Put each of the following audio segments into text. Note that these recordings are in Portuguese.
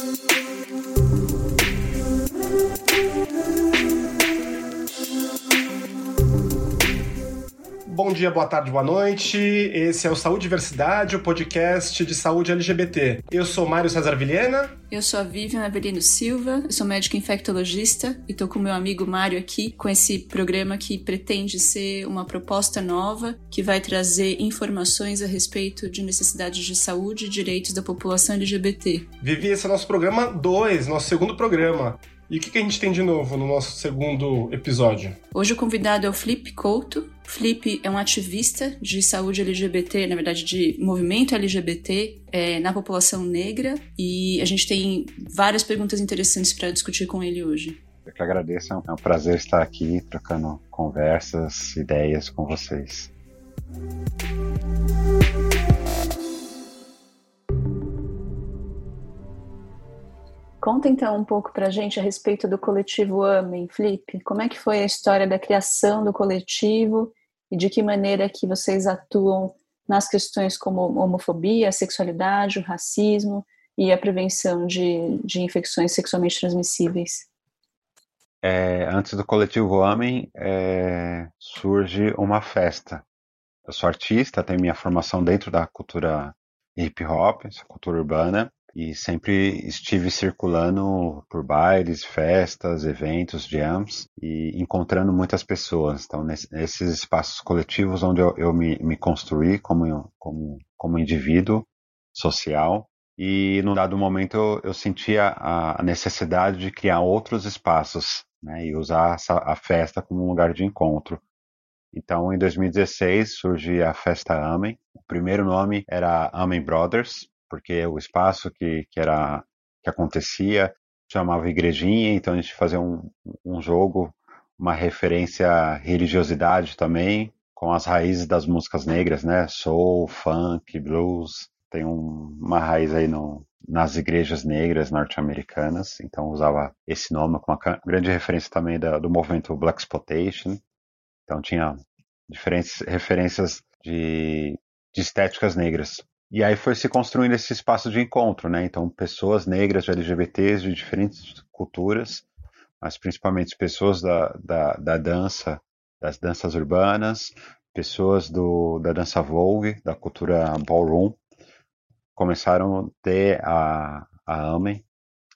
thank you. Bom dia, boa tarde, boa noite. Esse é o Saúde Diversidade, o podcast de saúde LGBT. Eu sou Mário César Vilhena. Eu sou a Vivian Avelino Silva, eu sou médica infectologista e estou com meu amigo Mário aqui com esse programa que pretende ser uma proposta nova que vai trazer informações a respeito de necessidades de saúde e direitos da população LGBT. Vivi, esse é o nosso programa 2, nosso segundo programa. E o que, que a gente tem de novo no nosso segundo episódio? Hoje o convidado é o Flip Couto. Flip é um ativista de saúde LGBT, na verdade de movimento LGBT é, na população negra e a gente tem várias perguntas interessantes para discutir com ele hoje. Eu que agradeço, é um prazer estar aqui trocando conversas, ideias com vocês. Conta então um pouco para a gente a respeito do coletivo Amem, Flip. Como é que foi a história da criação do coletivo e de que maneira que vocês atuam nas questões como homofobia, sexualidade, o racismo e a prevenção de, de infecções sexualmente transmissíveis? É, antes do coletivo Amem, é, surge uma festa. Eu sou artista, tenho minha formação dentro da cultura hip hop, essa cultura urbana, e sempre estive circulando por bailes, festas, eventos, jams e encontrando muitas pessoas. Então, nesses espaços coletivos onde eu, eu me, me, construí como, como, como indivíduo social. E num dado momento eu, eu sentia a, necessidade de criar outros espaços né, e usar essa, a festa como um lugar de encontro. Então, em 2016 surge a Festa Amém. O primeiro nome era Amém Brothers, porque o espaço que, que era que acontecia chamava igrejinha, então a gente fazia um, um jogo, uma referência à religiosidade também, com as raízes das músicas negras, né? Soul, funk, blues, tem um, uma raiz aí no, nas igrejas negras norte-americanas, então usava esse nome com uma grande referência também da, do movimento Black Exploitation, então tinha diferentes referências de, de estéticas negras. E aí foi se construindo esse espaço de encontro, né? Então, pessoas negras, LGBTs de diferentes culturas, mas principalmente pessoas da, da, da dança, das danças urbanas, pessoas do, da dança Vogue, da cultura ballroom, começaram a ter a, a Amen,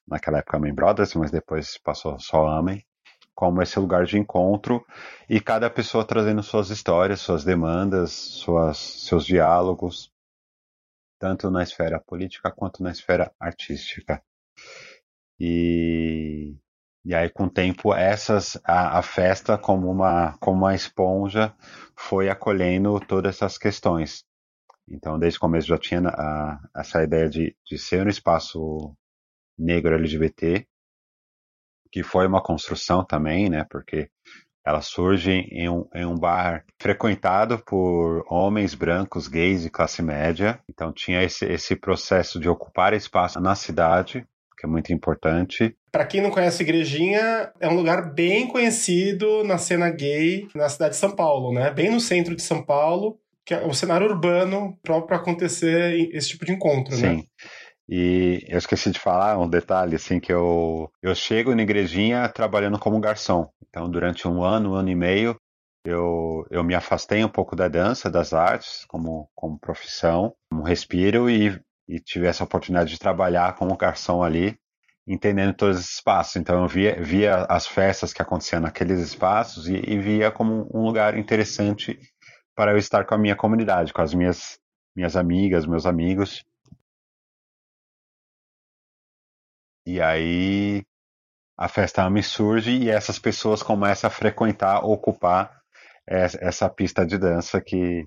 naquela época Amen Brothers, mas depois passou só Amen, como esse lugar de encontro e cada pessoa trazendo suas histórias, suas demandas, suas, seus diálogos tanto na esfera política quanto na esfera artística. E, e aí, com o tempo, essas, a, a, festa, como uma, como uma esponja, foi acolhendo todas essas questões. Então, desde o começo já tinha a, essa ideia de, de ser um espaço negro LGBT, que foi uma construção também, né? Porque ela surge em um, em um bar frequentado por homens brancos, gays de classe média. Então tinha esse, esse processo de ocupar espaço na cidade, que é muito importante. Para quem não conhece Igrejinha, é um lugar bem conhecido na cena gay na cidade de São Paulo, né? Bem no centro de São Paulo, que é um cenário urbano próprio para acontecer esse tipo de encontro, Sim. né? E eu esqueci de falar um detalhe, assim, que eu, eu chego na igrejinha trabalhando como garçom. Então, durante um ano, um ano e meio, eu, eu me afastei um pouco da dança, das artes, como, como profissão, como respiro, e, e tive essa oportunidade de trabalhar como garçom ali, entendendo todos esses espaços. Então, eu via, via as festas que aconteciam naqueles espaços e, e via como um lugar interessante para eu estar com a minha comunidade, com as minhas, minhas amigas, meus amigos. E aí a festa AME surge e essas pessoas começam a frequentar, ocupar essa pista de dança que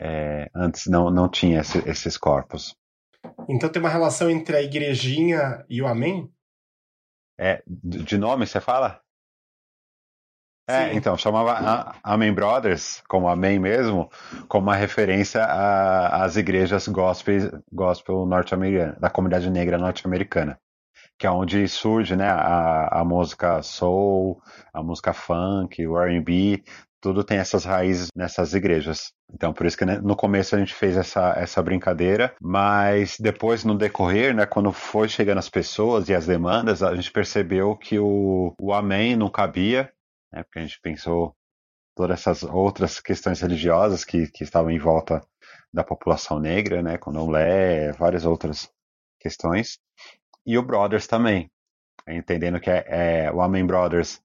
é, antes não, não tinha esse, esses corpos. Então tem uma relação entre a igrejinha e o Amém? É, de nome você fala? É, então, chamava Amen Brothers, como Amém mesmo, como uma referência às igrejas gospel, gospel norte-americana, da comunidade negra norte-americana, que é onde surge né, a, a música soul, a música funk, o R&B, tudo tem essas raízes nessas igrejas. Então, por isso que né, no começo a gente fez essa, essa brincadeira, mas depois, no decorrer, né, quando foi chegando as pessoas e as demandas, a gente percebeu que o, o amém não cabia, né, porque a gente pensou todas essas outras questões religiosas que, que estavam em volta da população negra, né, com não lé, várias outras questões. E o Brothers também, entendendo que é, é, o Amém Brothers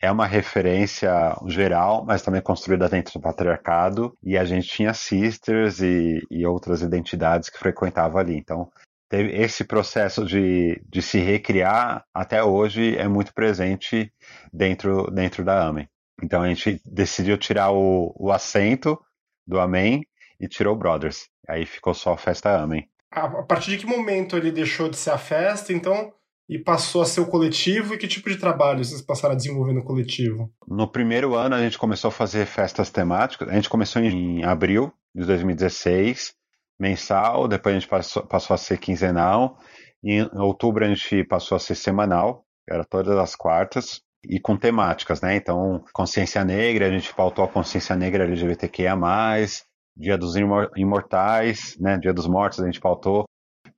é uma referência geral, mas também construída dentro do patriarcado, e a gente tinha sisters e, e outras identidades que frequentavam ali. Então, esse processo de, de se recriar até hoje é muito presente dentro, dentro da AMEN. Então a gente decidiu tirar o, o acento do Amém e tirou o Brothers. Aí ficou só a festa Amém. A partir de que momento ele deixou de ser a festa, então, e passou a ser o coletivo? E que tipo de trabalho vocês passaram a desenvolver no coletivo? No primeiro ano, a gente começou a fazer festas temáticas. A gente começou em abril de 2016, mensal, depois a gente passou, passou a ser quinzenal. Em outubro, a gente passou a ser semanal, era todas as quartas e com temáticas, né? Então, consciência negra, a gente pautou a consciência negra LGBTQIA+, Dia dos Imortais, né? Dia dos Mortos, a gente pautou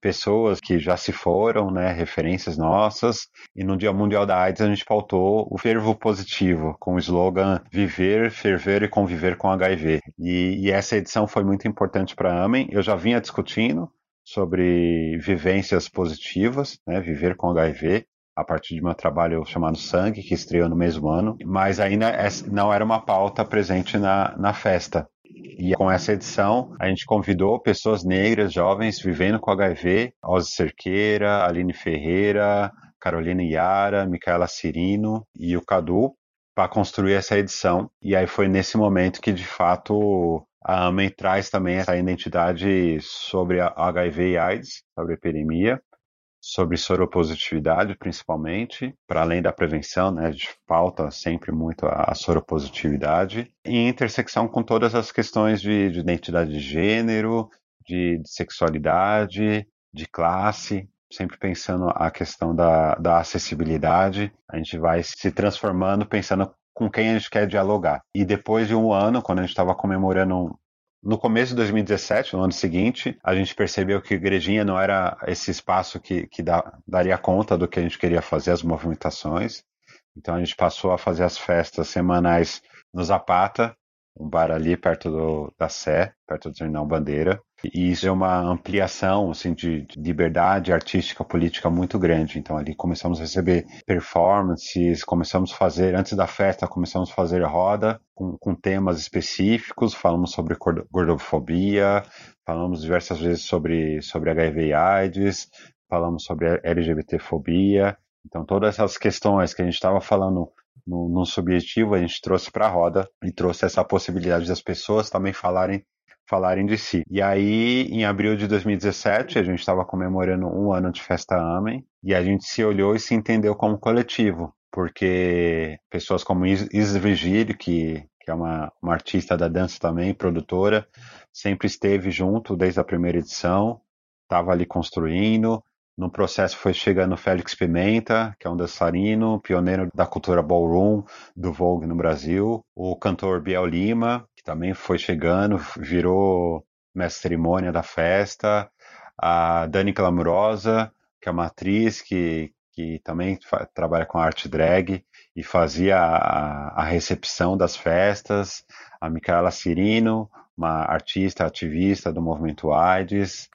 pessoas que já se foram, né, referências nossas. E no Dia Mundial da AIDS a gente pautou o fervo positivo, com o slogan Viver, Ferver e Conviver com HIV. E, e essa edição foi muito importante para a AMEN. Eu já vinha discutindo sobre vivências positivas, né, viver com HIV, a partir de meu trabalho chamado Sangue, que estreou no mesmo ano, mas ainda não era uma pauta presente na, na festa. E com essa edição, a gente convidou pessoas negras, jovens, vivendo com HIV, Ozzy Cerqueira, Aline Ferreira, Carolina Iara, Micaela Cirino e o Cadu, para construir essa edição. E aí foi nesse momento que, de fato, a AMEN traz também essa identidade sobre HIV e AIDS, sobre a epidemia, sobre soropositividade, principalmente, para além da prevenção, né, a gente pauta sempre muito a, a soropositividade, em intersecção com todas as questões de, de identidade de gênero, de, de, sexualidade, de classe, sempre pensando a questão da, da acessibilidade, a gente vai se transformando pensando com quem a gente quer dialogar. E depois de um ano, quando a gente estava comemorando no começo de 2017, no ano seguinte, a gente percebeu que igrejinha não era esse espaço que, que daria conta do que a gente queria fazer, as movimentações. Então a gente passou a fazer as festas semanais no Zapata, um bar ali perto do, da Sé, perto do Terminal Bandeira. E isso é uma ampliação assim, de, de, liberdade artística, política muito grande. Então ali começamos a receber performances, começamos a fazer, antes da festa, começamos a fazer roda com, com temas específicos, falamos sobre gordofobia, falamos diversas vezes sobre, sobre HIV e AIDS, falamos sobre LGBTfobia. Então todas essas questões que a gente estava falando no, subjetivo, a gente trouxe para a roda e trouxe essa possibilidade das pessoas também falarem falarem de si. E aí, em abril de 2017, a gente estava comemorando um ano de Festa Amém, e a gente se olhou e se entendeu como coletivo, porque pessoas como Isis Virgílio, que, que é uma, uma artista da dança também, produtora, sempre esteve junto desde a primeira edição, estava ali construindo, no processo foi chegando Félix Pimenta, que é um dançarino, pioneiro da cultura ballroom do Vogue no Brasil, o cantor Biel Lima, também foi chegando, virou mestre cerimônia da festa. A Dani Glamurosa, que é uma atriz que, que também trabalha com arte drag e fazia a, a recepção das festas. A Micaela Cirino, uma artista ativista do movimento AIDS.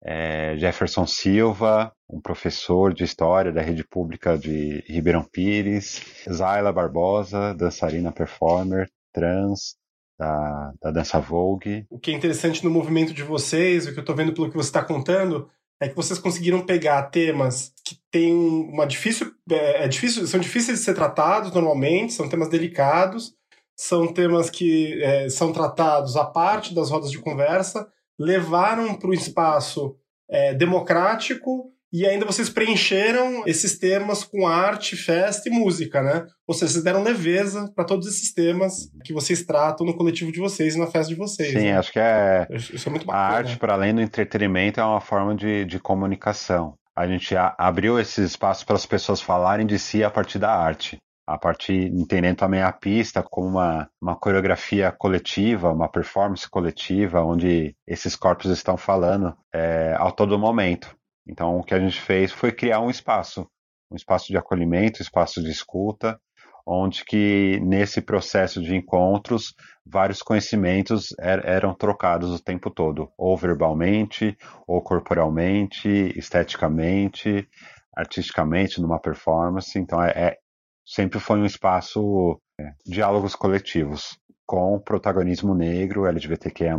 É, Jefferson Silva, um professor de história da rede pública de Ribeirão Pires. Zayla Barbosa, dançarina performer, trans da, da dança Vogue. O que é interessante no movimento de vocês, o que eu estou vendo pelo que você está contando, é que vocês conseguiram pegar temas que têm uma difícil, é, é, difícil, são difíceis de ser tratados normalmente, são temas delicados, são temas que é, são tratados à parte das rodas de conversa, levaram para o espaço é, democrático e ainda vocês preencheram esses temas com arte, festa e música, né? Ou seja, vocês deram leveza para todos esses temas que vocês tratam no coletivo de vocês e na festa de vocês. Sim, né? acho que é. Isso é muito bacana. A arte, para além do entretenimento, é uma forma de, de comunicação. A gente abriu esse espaço para as pessoas falarem de si a partir da arte. a partir entendendo também a pista como uma, uma coreografia coletiva, uma performance coletiva, onde esses corpos estão falando é, a todo momento. Então, o que a gente fez foi criar um espaço, um espaço de acolhimento, espaço de escuta, onde que nesse processo de encontros vários conhecimentos er eram trocados o tempo todo, ou verbalmente, ou corporalmente, esteticamente, artisticamente, numa performance. Então é, é sempre foi um espaço é, diálogos coletivos com protagonismo negro, LGBTQIA+.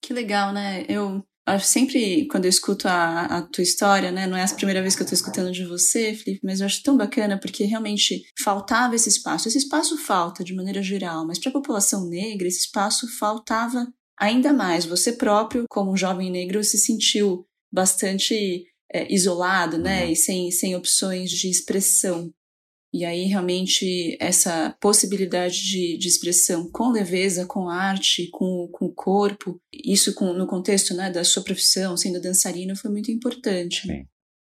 Que legal, né? Eu sempre, quando eu escuto a, a, tua história, né, não é a primeira vez que eu tô escutando de você, Felipe, mas eu acho tão bacana porque realmente faltava esse espaço. Esse espaço falta de maneira geral, mas para a população negra, esse espaço faltava ainda mais. Você próprio, como um jovem negro, se sentiu bastante é, isolado, né, uhum. e sem, sem opções de expressão. E aí, realmente, essa possibilidade de, de expressão com leveza, com arte, com, com o corpo, isso com, no contexto né, da sua profissão, sendo dançarina, foi muito importante.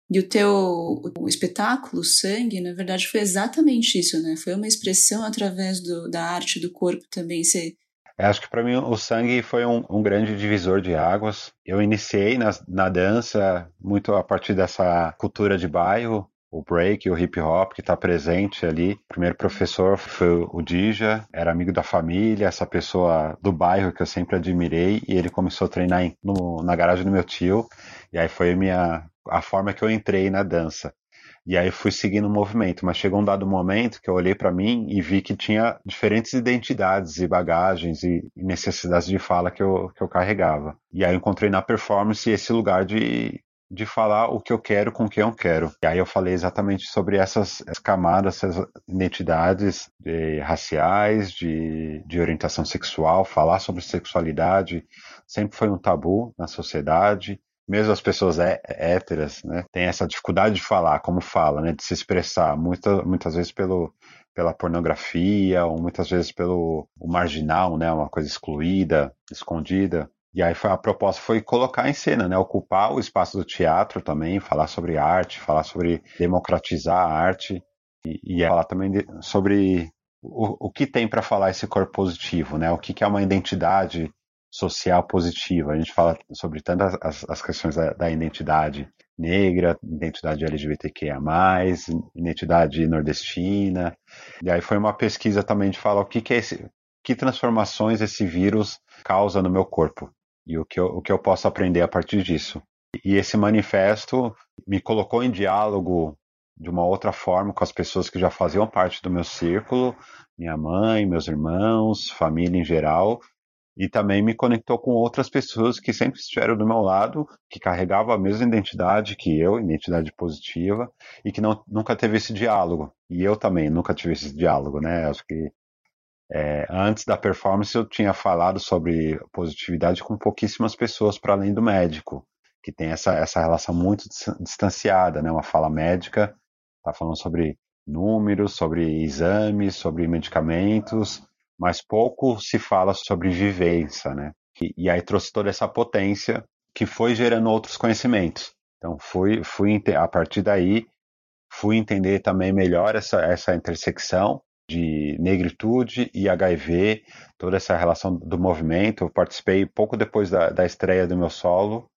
E o teu o espetáculo, Sangue, na verdade, foi exatamente isso, né? Foi uma expressão através do, da arte do corpo também. Você acho que para mim o sangue foi um, um, grande divisor de águas. Eu iniciei na, na, dança muito a partir dessa cultura de bairro o break, o hip hop que está presente ali. O primeiro professor foi o Dija, era amigo da família, essa pessoa do bairro que eu sempre admirei, e ele começou a treinar em, no, na garagem do meu tio, e aí foi a minha a forma que eu entrei na dança. E aí fui seguindo o movimento, mas chegou um dado momento que eu olhei para mim e vi que tinha diferentes identidades e bagagens e necessidades de fala que eu, que eu carregava. E aí eu encontrei na performance esse lugar de de falar o que eu quero com quem eu quero. E aí eu falei exatamente sobre essas camadas, essas identidades de, raciais, de, de orientação sexual, falar sobre sexualidade sempre foi um tabu na sociedade. Mesmo as pessoas héteras, né, têm essa dificuldade de falar, como fala, né, de se expressar, muita, muitas vezes pelo, pela pornografia, ou muitas vezes pelo marginal, né, uma coisa excluída, escondida. E aí foi, a proposta foi colocar em cena, né? Ocupar o espaço do teatro também, falar sobre arte, falar sobre democratizar a arte e, e falar também de, sobre o, o que tem para falar esse corpo positivo, né? O que, que é uma identidade social positiva. A gente fala sobre tantas as, as questões da, da, identidade negra, identidade LGBTQIA+, identidade nordestina. E aí foi uma pesquisa também de falar o que, que é esse, que transformações esse vírus causa no meu corpo e o que eu, o que eu posso aprender a partir disso. E esse manifesto me colocou em diálogo de uma outra forma com as pessoas que já faziam parte do meu círculo, minha mãe, meus irmãos, família em geral, e também me conectou com outras pessoas que sempre estiveram do meu lado, que carregavam a mesma identidade que eu, identidade positiva, e que não, nunca teve esse diálogo. E eu também nunca tive esse diálogo, né? Acho que é, antes da performance, eu tinha falado sobre positividade com pouquíssimas pessoas para além do médico, que tem essa, essa relação muito distanciada, né? Uma fala médica está falando sobre números, sobre exames, sobre medicamentos, mas pouco se fala sobre vivência, né? E, e aí trouxe toda essa potência que foi gerando outros conhecimentos. Então fui, fui a partir daí fui entender também melhor essa, essa intersecção de negritude e HIV, toda essa relação do movimento. Eu participei pouco depois da, da estreia do meu solo.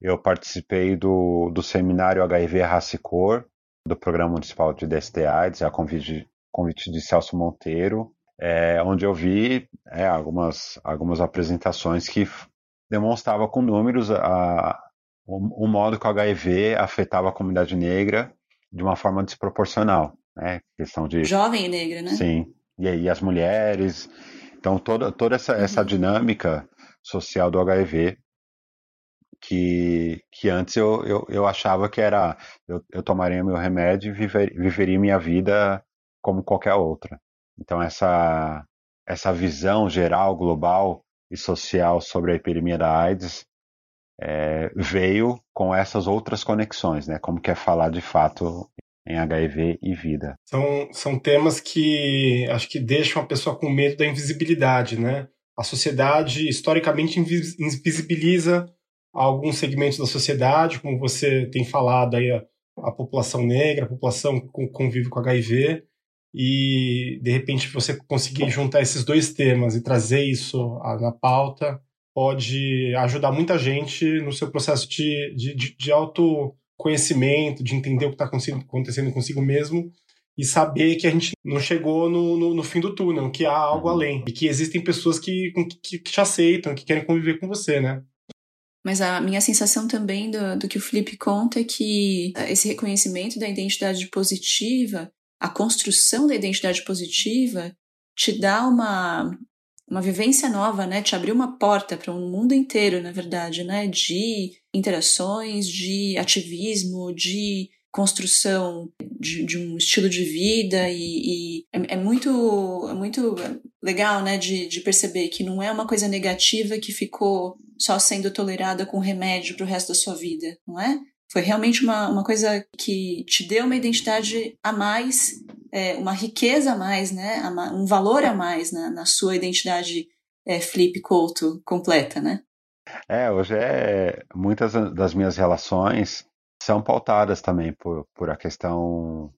Eu participei do, do seminário HIV Raça e Cor, do Programa Municipal de DST AIDS, a convite, convite de Celso Monteiro, é, onde eu vi é, algumas, algumas apresentações que demonstravam com números a, o, o modo que o HIV afetava a comunidade negra de uma forma desproporcional né? Questão de jovem e negra, né? Sim. E aí as mulheres. Então toda toda essa, uhum. essa dinâmica social do HIV que, que antes eu, eu, eu achava que era eu, eu tomaria meu remédio e viver, viveria minha vida como qualquer outra. Então essa essa visão geral, global e social sobre a epidemia da AIDS é, veio com essas outras conexões, né? Como que é falar de fato em HIV e vida. São, são temas que acho que deixam a pessoa com medo da invisibilidade, né? A sociedade historicamente invisibiliza alguns segmentos da sociedade, como você tem falado aí, a, a população negra, a população que convive com HIV, e de repente você conseguir juntar esses dois temas e trazer isso na pauta pode ajudar muita gente no seu processo de, de, de, de autoconhecimento, de entender o que está acontecendo consigo mesmo e saber que a gente não chegou no, no, no, fim do túnel, que há algo uhum. além e que existem pessoas que, que, que te aceitam, que querem conviver com você, né? Mas a minha sensação também do, do que o Felipe conta é que esse reconhecimento da identidade positiva, a construção da identidade positiva, te dá uma, uma vivência nova, né? Te abriu uma porta para um mundo inteiro, na verdade, né? De interações, de ativismo, de construção de, de um estilo de vida e, e é, é, muito é muito legal, né? De, de perceber que não é uma coisa negativa que ficou só sendo tolerada com remédio para o resto da sua vida, não é? Foi realmente uma, uma coisa que te deu uma identidade a mais, é, uma riqueza a mais, né? Um valor a mais na, na sua identidade é, Flip Couto completa, né? É, hoje é muitas das minhas relações são pautadas também por, por a questão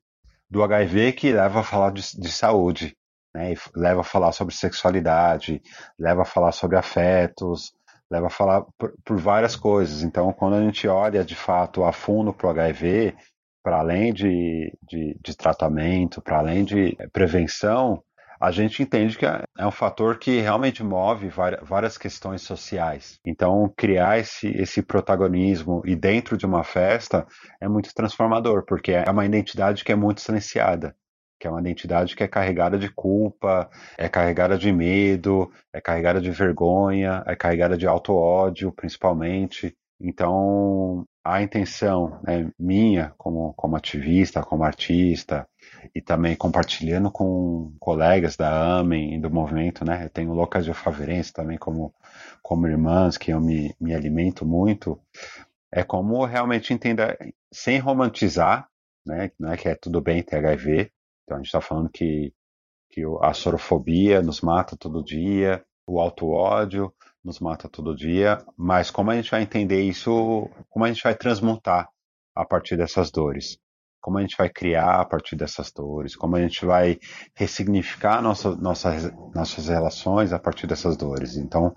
do HIV que leva a falar de, de saúde, né? leva a falar sobre sexualidade, leva a falar sobre afetos, leva a falar por, por, várias coisas. Então, quando a gente olha de fato a fundo para o HIV, para além de, de, de tratamento, para além de prevenção, a gente entende que é, é um fator que realmente move várias questões sociais. Então, criar esse, esse protagonismo e dentro de uma festa é muito transformador, porque é uma identidade que é muito silenciada que é uma identidade que é carregada de culpa, é carregada de medo, é carregada de vergonha, é carregada de auto-ódio, principalmente. Então, a intenção né, minha, como, como ativista, como artista, e também compartilhando com colegas da AMEN e do movimento, né? Eu tenho Loucas de Faverense também como, como irmãs, que eu me, me alimento muito. É como realmente entender, sem romantizar, né? Não é que é tudo bem ter HIV, então a gente está falando que, que a sorofobia nos mata todo dia, o auto-ódio nos mata todo dia, mas como a gente vai entender isso, como a gente vai transmutar a partir dessas dores? Como a gente vai criar a partir dessas dores? Como a gente vai ressignificar nossa, nossa, nossas relações a partir dessas dores? Então,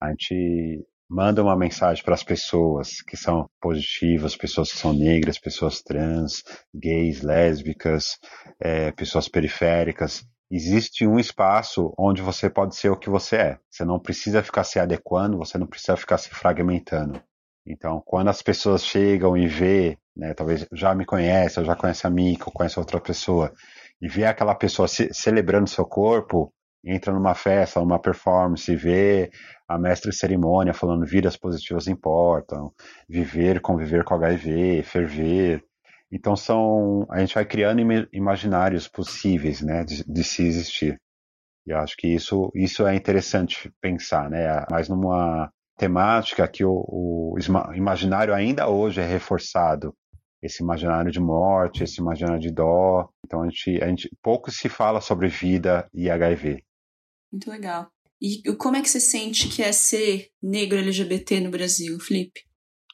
a gente manda uma mensagem para as pessoas que são positivas, pessoas que são negras, pessoas trans, gays, lésbicas, é, pessoas periféricas. Existe um espaço onde você pode ser o que você é. Você não precisa ficar se adequando, você não precisa ficar se fragmentando. Então, quando as pessoas chegam e vê, né, talvez já me conhece, ou já conhece a mim, ou conhece outra pessoa, e vê aquela pessoa ce celebrando seu corpo, entra numa festa, numa performance, vê a mestre cerimônia falando vidas positivas importam, viver, conviver com HIV, ferver. Então são, a gente vai criando imaginários possíveis, né, de, de se existir. E eu acho que isso, isso é interessante pensar, né, mas numa temática que o, o imaginário ainda hoje é reforçado, esse imaginário de morte, esse imaginário de dó. Então a gente, a gente pouco se fala sobre vida e HIV. Muito legal. E como é que você sente que é ser negro LGBT no Brasil, Felipe?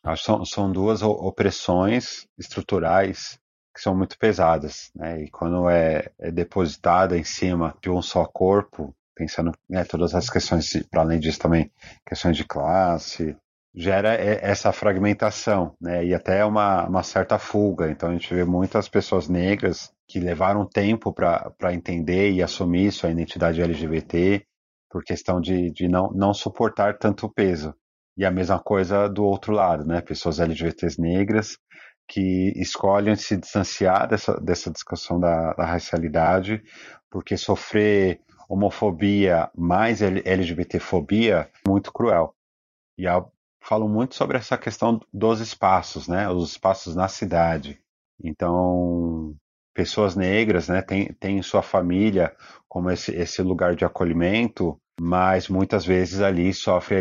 Acho que são, são duas opressões estruturais que são muito pesadas, né? E quando é, é depositada em cima de um só corpo, pensando né, todas as questões, para além disso também questões de classe, gera essa fragmentação, né? E até uma, uma certa fuga. Então a gente vê muitas pessoas negras que levaram tempo para entender e assumir sua identidade LGBT por questão de, de não, não suportar tanto peso. E a mesma coisa do outro lado, né? Pessoas LGBTs negras que escolhem se distanciar dessa, dessa discussão da, da racialidade, porque sofrer homofobia mais LGBTfobia é muito cruel. E eu falo muito sobre essa questão dos espaços, né? Os espaços na cidade. Então, pessoas negras, né, têm, têm sua família como esse, esse lugar de acolhimento, mas muitas vezes ali sofre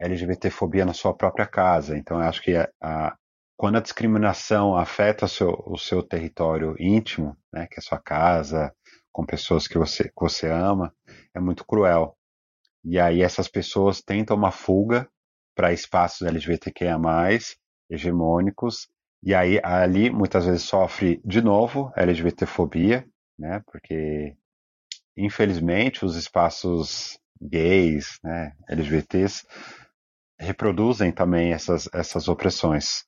LGBTfobia na sua própria casa. Então, eu acho que a, a, quando a discriminação afeta o seu, o seu território íntimo, né, que é sua casa, com pessoas que você, que você ama, é muito cruel. E aí essas pessoas tentam uma fuga para espaços LGBTQIA+, hegemônicos, e aí ali muitas vezes sofre de novo LGBTfobia, né? Porque infelizmente os espaços gays, né, LGBTs reproduzem também essas, essas opressões.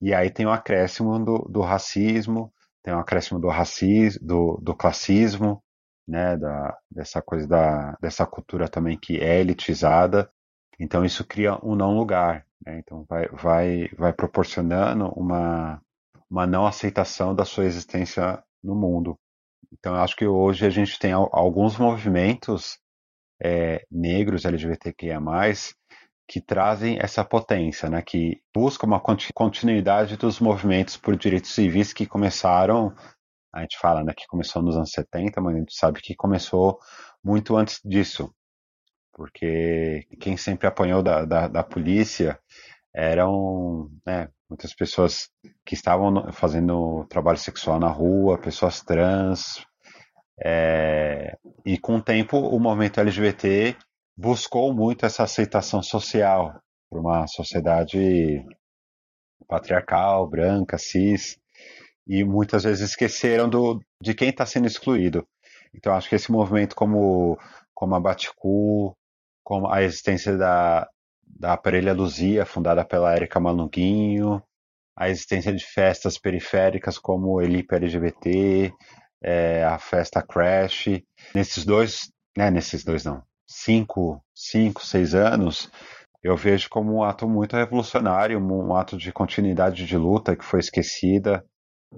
E aí tem um acréscimo do, do racismo, tem um acréscimo do racismo, do, do classismo, né, da, dessa coisa da, dessa cultura também que é elitizada. Então isso cria um não lugar, né? Então vai, vai, vai proporcionando uma, uma não aceitação da sua existência no mundo. Então eu acho que hoje a gente tem alguns movimentos é, negros LGBTQIA+, que trazem essa potência, né, que buscam uma continuidade dos movimentos por direitos civis que começaram, a gente fala né, que começou nos anos 70, mas a gente sabe que começou muito antes disso, porque quem sempre apanhou da, da, da polícia eram né, muitas pessoas que estavam fazendo trabalho sexual na rua, pessoas trans, é, e com o tempo o movimento LGBT buscou muito essa aceitação social por uma sociedade patriarcal, branca, cis, e muitas vezes esqueceram do, de quem está sendo excluído. Então acho que esse movimento como, como a Baticu, como a existência da, da Aparelha Luzia, fundada pela Érica Malunguinho, a existência de festas periféricas como Elipe LGBT, é, a festa Crash, nesses dois, né, nesses dois não, cinco, cinco, seis anos, eu vejo como um ato muito revolucionário, um ato de continuidade de luta que foi esquecida,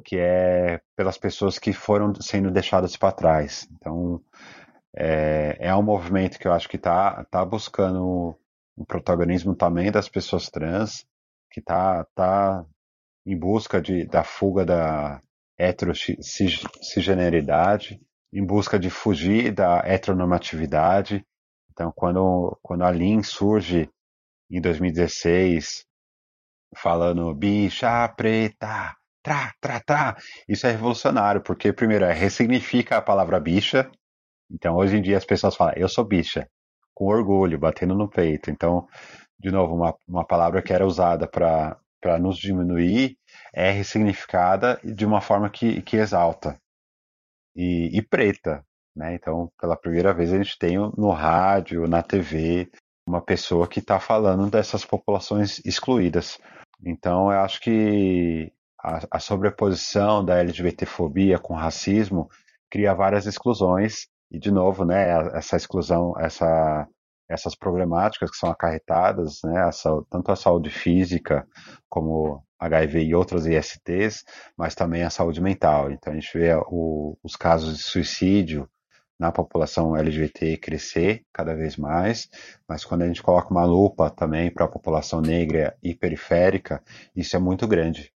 que é pelas pessoas que foram sendo deixadas para trás. Então, é, é, um movimento que eu acho que está tá buscando um protagonismo também das pessoas trans, que está tá em busca de, da fuga da heterocigeneridade, em busca de fugir da heteronormatividade então, quando, quando a Lin surge em 2016, falando bicha preta, tra, tra, tra, isso é revolucionário, porque, primeiro, é, ressignifica a palavra bicha. Então, hoje em dia, as pessoas falam, eu sou bicha, com orgulho, batendo no peito. Então, de novo, uma, uma palavra que era usada para nos diminuir é ressignificada de uma forma que, que exalta. E, e preta, né? Então, pela primeira vez, a gente tem no rádio, na TV, uma pessoa que está falando dessas populações excluídas. Então, eu acho que a, a sobreposição da LGBTfobia com racismo cria várias exclusões e, de novo, né, essa exclusão, essa, essas problemáticas que são acarretadas, né, tanto a saúde física como HIV e outras ISTs, mas também a saúde mental. Então, a gente vê o, os casos de suicídio na população LGBT crescer cada vez mais, mas quando a gente coloca uma lupa também para a população negra e periférica, isso é muito grande.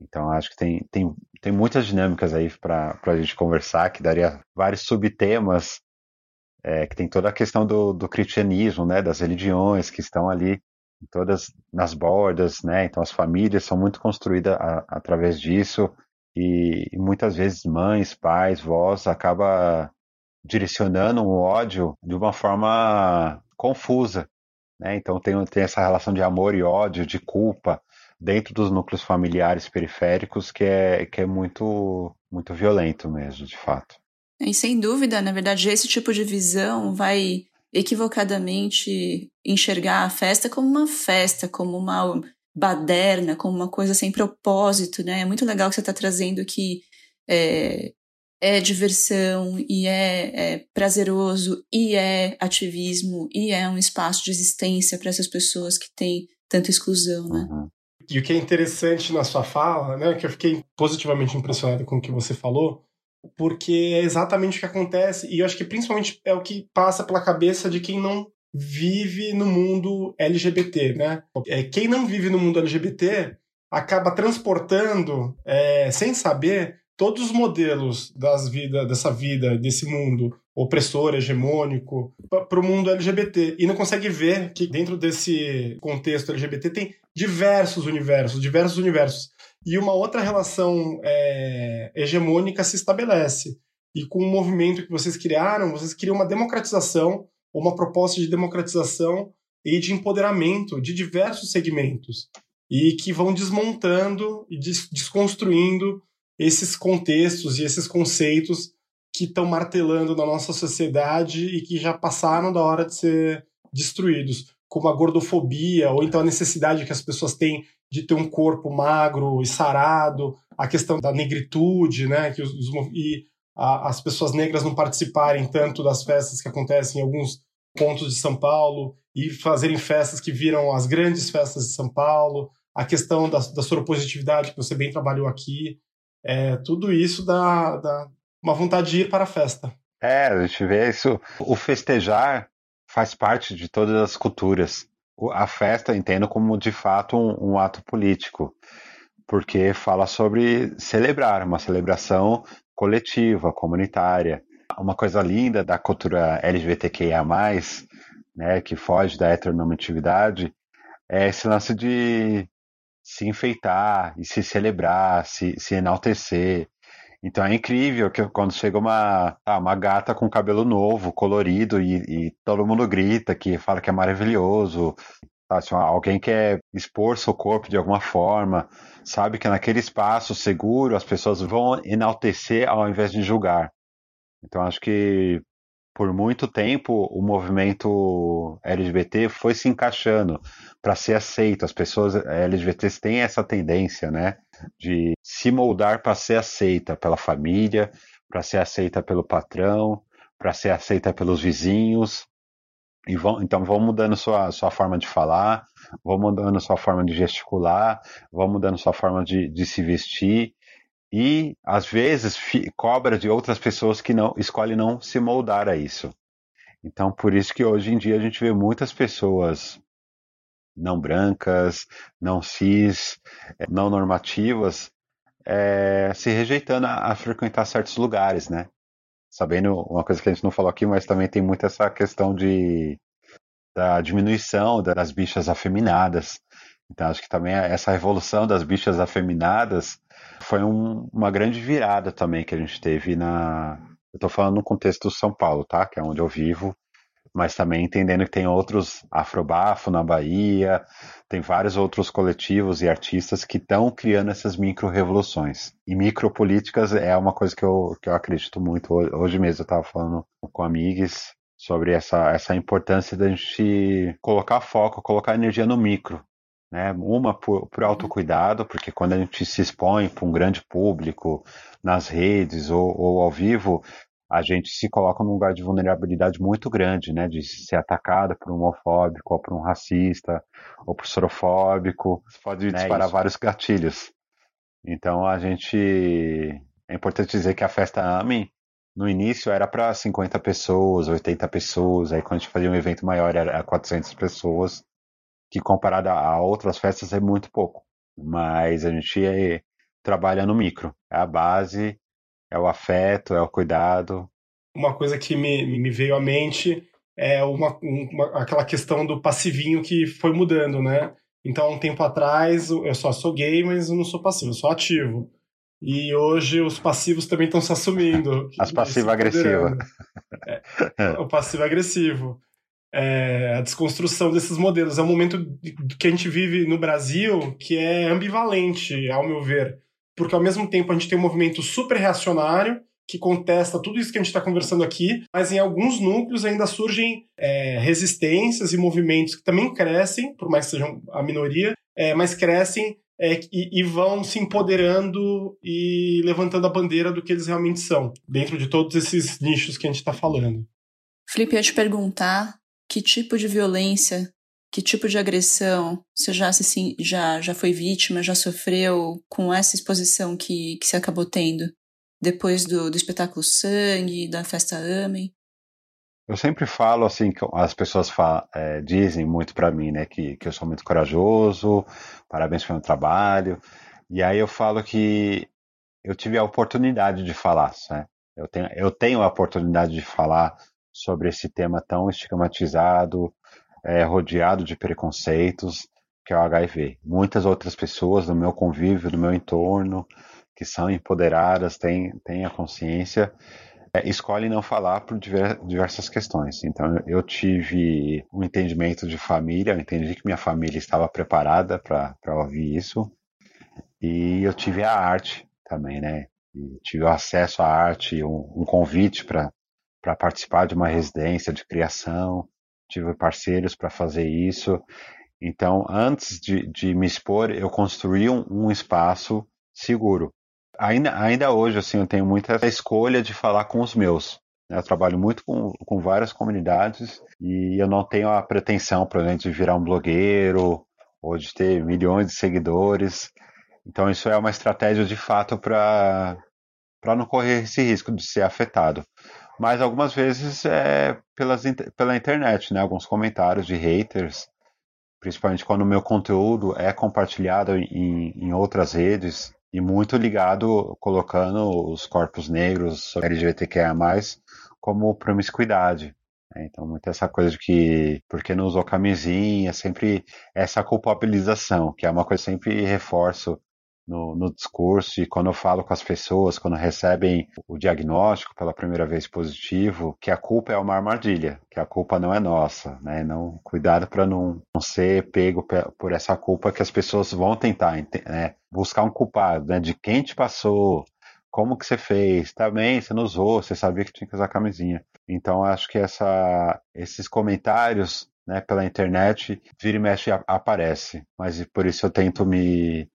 Então acho que tem, tem, tem muitas dinâmicas aí para a gente conversar, que daria vários subtemas, é, que tem toda a questão do, do cristianismo, né, das religiões que estão ali todas nas bordas, né, então as famílias são muito construídas a, através disso, e, muitas vezes mães, pais, vós acaba direcionando o ódio de uma forma confusa, né? Então tem, tem essa relação de amor e ódio, de culpa dentro dos núcleos familiares periféricos que é, que é muito, muito violento mesmo, de fato. E sem dúvida, na verdade, esse tipo de visão vai equivocadamente enxergar a festa como uma festa, como uma baderna, como uma coisa sem propósito, né? É muito legal que você está trazendo que é, é, diversão e é, é, prazeroso e é ativismo e é um espaço de existência para essas pessoas que têm tanta exclusão, né? Uhum. E o que é interessante na sua fala, né, que eu fiquei positivamente impressionado com o que você falou, porque é exatamente o que acontece e eu acho que principalmente é o que passa pela cabeça de quem não vive no mundo LGBT, né? É, quem não vive no mundo LGBT acaba transportando, é, sem saber, todos os modelos das vida, dessa vida, desse mundo opressor, hegemônico, para o mundo LGBT. E não consegue ver que dentro desse contexto LGBT tem diversos universos, diversos universos. E uma outra relação é, hegemônica se estabelece. E com o movimento que vocês criaram, vocês criam uma democratização uma proposta de democratização e de empoderamento de diversos segmentos e que vão desmontando e des desconstruindo esses contextos e esses conceitos que estão martelando na nossa sociedade e que já passaram da hora de ser destruídos, como a gordofobia, ou então a necessidade que as pessoas têm de ter um corpo magro e sarado, a questão da negritude, né, que os, e a, as pessoas negras não participarem tanto das festas que acontecem em alguns pontos de São Paulo e fazerem festas que viram as grandes festas de São Paulo, a questão da, da soropositividade que você bem trabalhou aqui, é, tudo isso dá, dá uma vontade de ir para a festa. É, a gente vê isso. O festejar faz parte de todas as culturas. A festa entendo como de fato um, um ato político, porque fala sobre celebrar, uma celebração coletiva, comunitária. Uma coisa linda da cultura LGBTQIA+, né, que foge da heteronormatividade, é esse lance de se enfeitar e se celebrar, se, se enaltecer. Então é incrível que quando chega uma, ah, uma gata com cabelo novo, colorido, e, e, todo mundo grita, que fala que é maravilhoso. Assim, alguém quer expor seu corpo de alguma forma, sabe que naquele espaço seguro as pessoas vão enaltecer ao invés de julgar. Então acho que por muito tempo o movimento LGBT foi se encaixando para ser aceito. As pessoas LGBTs têm essa tendência, né, de se moldar para ser aceita pela família, para ser aceita pelo patrão, para ser aceita pelos vizinhos. E vão, então vão mudando sua, sua forma de falar, vão mudando sua forma de gesticular, vão mudando sua forma de, de se vestir e às vezes cobra de outras pessoas que não escolhem não se moldar a isso. Então, por isso que hoje em dia a gente vê muitas pessoas não brancas, não cis, eh, não normativas, é, se rejeitando a, a, frequentar certos lugares, né? Sabendo uma coisa que a gente não falou aqui, mas também tem muito essa questão de da diminuição das bichas afeminadas. Então, acho que também essa revolução das bichas afeminadas foi um, uma grande virada também que a gente teve na. Eu estou falando no contexto do São Paulo, tá? Que é onde eu vivo, mas também entendendo que tem outros Afrobafo na Bahia, tem vários outros coletivos e artistas que estão criando essas micro-revoluções. E micropolíticas é uma coisa que eu, que eu acredito muito. Hoje mesmo eu estava falando com amigos sobre essa, essa importância da gente colocar foco, colocar energia no micro. Né? Uma por, por autocuidado, porque quando a gente se expõe para um grande público, nas redes ou, ou, ao vivo, a gente se coloca num lugar de vulnerabilidade muito grande, né? De ser atacado por um homofóbico, ou por um racista, ou por sorofóbico. Pode né? disparar Isso. vários gatilhos. Então a gente. É importante dizer que a festa AMI, no início era para 50 pessoas, 80 pessoas, aí quando a gente fazia um evento maior era 400 pessoas que comparado a outras festas é muito pouco. Mas a gente é, trabalha no micro. É a base, é o afeto, é o cuidado. Uma coisa que me, me veio à mente é uma, uma, aquela questão do passivinho que foi mudando, né? Então, um tempo atrás, eu só sou gay, mas eu não sou passivo, eu sou ativo. E hoje os passivos também estão se assumindo. As passivo-agressiva. É, o passivo-agressivo é, a desconstrução desses modelos. É um momento que a gente vive no Brasil que é ambivalente, ao meu ver. Porque ao mesmo tempo a gente tem um movimento super reacionário que contesta tudo isso que a gente está conversando aqui, mas em alguns núcleos ainda surgem é, resistências e movimentos que também crescem, por mais que sejam a minoria, é, mas crescem é, e, e, vão se empoderando e levantando a bandeira do que eles realmente são, dentro de todos esses nichos que a gente está falando. Felipe, eu ia te perguntar que tipo de violência, que tipo de agressão você já, se, já, já foi vítima, já sofreu com essa exposição que, que você acabou tendo depois do, do espetáculo Sangue, da festa Amém? Eu sempre falo assim, as pessoas falam, é, dizem muito para mim, né, que, que eu sou muito corajoso, parabéns pelo trabalho. E aí eu falo que eu tive a oportunidade de falar, né? Eu tenho, eu tenho a oportunidade de falar sobre esse tema tão estigmatizado, é, rodeado de preconceitos, que é o HIV. Muitas outras pessoas do meu convívio, do meu entorno, que são empoderadas, têm, têm a consciência, é, escolhem não falar por diversas questões. Então, eu tive um entendimento de família, eu entendi que minha família estava preparada para ouvir isso, e eu tive a arte também, né? E tive acesso à arte, um, um convite para participar de uma residência de criação, tive parceiros para fazer isso. Então, antes de, de me expor, eu construí um, um espaço seguro. Ainda, ainda hoje, assim, eu tenho muita escolha de falar com os meus. Eu trabalho muito com, com várias comunidades e eu não tenho a pretensão, exemplo, de virar um blogueiro ou de ter milhões de seguidores. Então, isso é uma estratégia de fato para não correr esse risco de ser afetado. Mas algumas vezes é pelas, pela internet, né? Alguns comentários de haters, principalmente quando o meu conteúdo é compartilhado em, em outras redes e muito ligado colocando os corpos negros LGBTQIA+, como promiscuidade. Né? Então, muito essa coisa de que porque não usou camisinha, sempre essa culpabilização, que é uma coisa que sempre reforço no, no, discurso e quando eu falo com as pessoas, quando recebem o diagnóstico pela primeira vez positivo, que a culpa é uma armadilha, que a culpa não é nossa, né? Não cuidado para não, não ser pego por essa culpa que as pessoas vão tentar né? buscar um culpado, né? De quem te passou, como que você fez, tá bem, você não usou, você sabia que tinha que usar camisinha. Então acho que essa, esses comentários né, pela internet, vira e mexe aparece. Mas por isso eu tento me,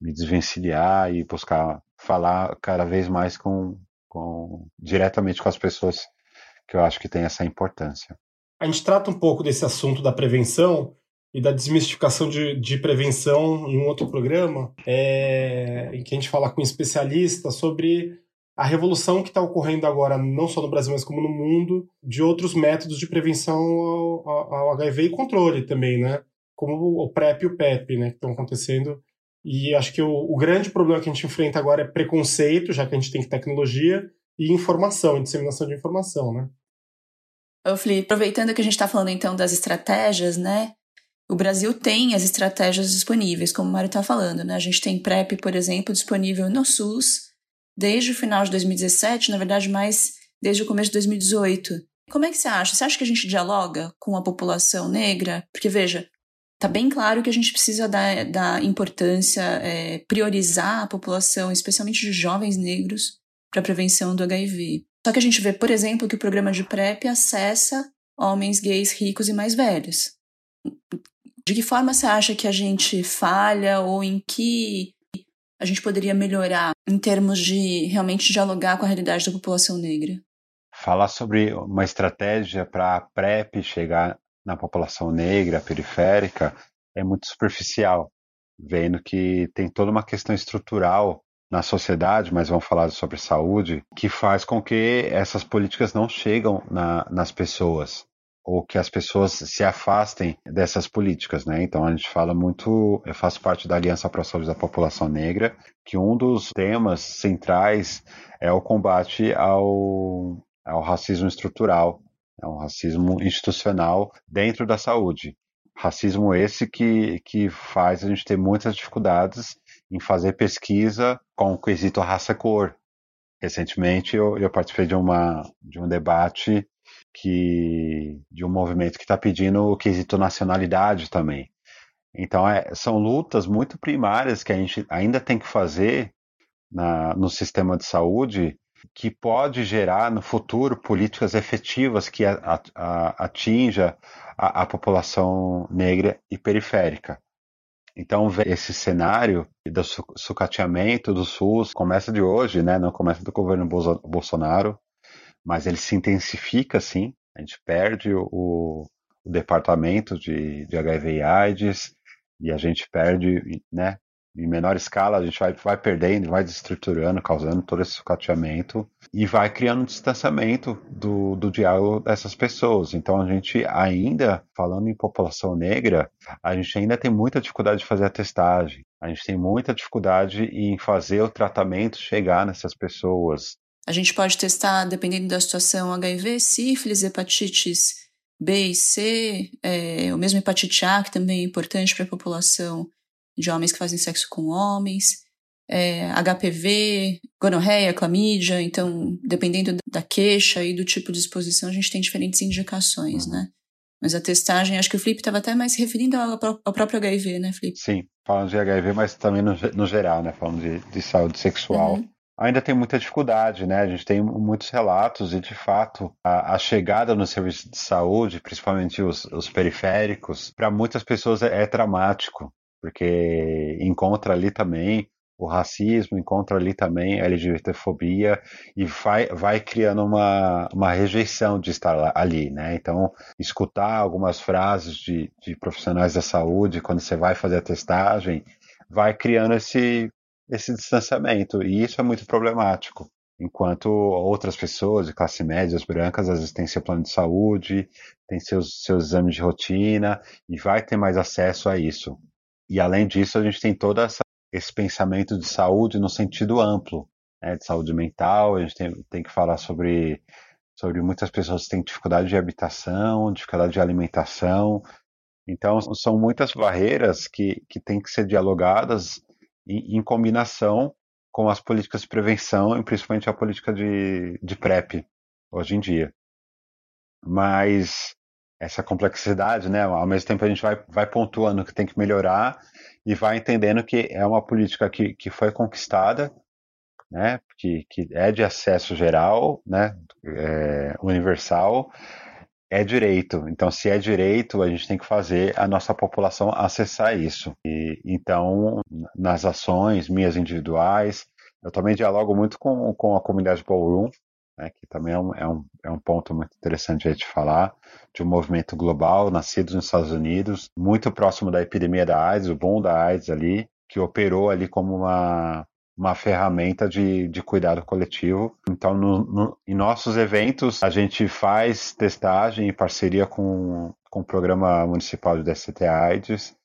me desvencilhar e buscar falar cada vez mais com, com diretamente com as pessoas que eu acho que tem essa importância. A gente trata um pouco desse assunto da prevenção e da desmistificação de, de prevenção em um outro programa, é, em que a gente fala com especialistas sobre a revolução que está ocorrendo agora, não só no Brasil, mas como no mundo, de outros métodos de prevenção ao, ao, ao HIV e controle também, né? Como o PrEP e o PEP, né? Que estão acontecendo e acho que o, o, grande problema que a gente enfrenta agora é preconceito, já que a gente tem tecnologia, e informação, disseminação de informação, né? Ô, Felipe, aproveitando que a gente está falando então das estratégias, né? O Brasil tem as estratégias disponíveis, como o Mário está falando, né? A gente tem PrEP, por exemplo, disponível no SUS desde o final de 2017, na verdade, mais desde o começo de 2018. Como é que você acha? Você acha que a gente dialoga com a população negra? Porque, veja, Está bem claro que a gente precisa dar, dar importância, é, priorizar a população, especialmente de jovens negros, para a prevenção do HIV. Só que a gente vê, por exemplo, que o programa de PrEP acessa homens gays ricos e mais velhos. De que forma você acha que a gente falha ou em que a gente poderia melhorar em termos de realmente dialogar com a realidade da população negra? Falar sobre uma estratégia para a PrEP chegar na população negra, periférica, é muito superficial, vendo que tem toda uma questão estrutural na sociedade, mas vamos falar sobre saúde, que faz com que essas políticas não chegam na, nas pessoas ou que as pessoas se afastem dessas políticas, né? Então a gente fala muito, eu faço parte da Aliança para a Saúde da População Negra, que um dos temas centrais é o combate ao, ao racismo estrutural, é um racismo institucional dentro da saúde. Racismo esse que, que faz a gente ter muitas dificuldades em fazer pesquisa com o quesito raça-cor. Recentemente eu, eu participei de, uma, de um debate que de um movimento que está pedindo o quesito nacionalidade também. Então é, são lutas muito primárias que a gente ainda tem que fazer na, no sistema de saúde que pode gerar no futuro políticas efetivas que a, a, atinja a, a, população negra e periférica. Então, esse cenário do sucateamento do SUS começa de hoje, né? não começa do governo Bolsonaro, mas ele se intensifica, sim. A gente perde o, o departamento de, de HIV e AIDS e a gente perde né, em menor escala, a gente vai, vai perdendo, vai desestruturando, causando todo esse sucateamento e vai criando um distanciamento do, do diálogo dessas pessoas. Então a gente ainda, falando em população negra, a gente ainda tem muita dificuldade de fazer a testagem, a gente tem muita dificuldade em fazer o tratamento chegar nessas pessoas. A gente pode testar, dependendo da situação, HIV, sífilis, hepatites B e C, é, o mesmo hepatite A, que também é importante para a população de homens que fazem sexo com homens, é, HPV, gonorreia, clamídia, então, dependendo da queixa e do tipo de exposição, a gente tem diferentes indicações, uhum. né? Mas a testagem, acho que o Felipe estava até mais referindo ao, ao, próprio HIV, né, Felipe? Sim. falando de HIV, mas também no, no geral, né? Falando de, de saúde sexual. Uhum. Ainda tem muita dificuldade, né? A gente tem muitos relatos e, de fato, a, a chegada no serviço de saúde, principalmente os, os periféricos, para muitas pessoas é, é dramático, porque encontra ali também o racismo, encontra ali também a LGBTfobia e vai, vai criando uma, uma rejeição de estar ali, né? Então, escutar algumas frases de, de profissionais da saúde quando você vai fazer a testagem vai criando esse, esse distanciamento e isso é muito problemático. Enquanto outras pessoas de classe média, brancas, às vezes têm seu plano de saúde, têm seus, seus exames de rotina e vai ter mais acesso a isso. E além disso, a gente tem toda essa esse pensamento de saúde no sentido amplo, né, de saúde mental. A gente tem, tem que falar sobre, sobre muitas pessoas que têm dificuldade de habitação, dificuldade de alimentação. Então, são muitas barreiras que, que têm que ser dialogadas em, em combinação com as políticas de prevenção e principalmente a política de, de PrEP hoje em dia. Mas essa complexidade, né? Ao mesmo tempo a gente vai, vai pontuando que tem que melhorar e vai entendendo que é uma política que, que foi conquistada, né? Que, que é de acesso geral, né? É, universal, é direito. Então, se é direito, a gente tem que fazer a nossa população acessar isso. E então, nas ações minhas individuais, eu também dialogo muito com, com a comunidade Ballroom, né, que também é um, é, um, é um ponto muito interessante de falar, de um movimento global nascido nos Estados Unidos, muito próximo da epidemia da AIDS, o boom da AIDS ali, que operou ali como uma, uma ferramenta de, de cuidado coletivo. Então, no, no, em nossos eventos, a gente faz testagem em parceria com, com o Programa Municipal de DST AIDS.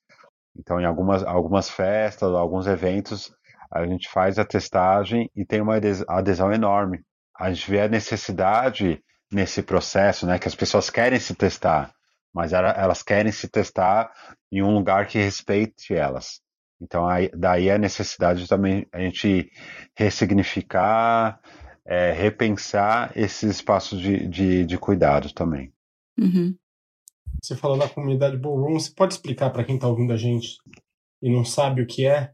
Então, em algumas, algumas festas, alguns eventos, a gente faz a testagem e tem uma adesão enorme a gente vê a necessidade nesse processo, né, que as pessoas querem se testar, mas elas querem se testar em um lugar que respeite elas. Então, aí, daí a necessidade de também a gente ressignificar, é, repensar esses espaços de, de, de cuidado também. Uhum. Você falou da comunidade Ballroom, você pode explicar para quem está ouvindo a gente e não sabe o que é?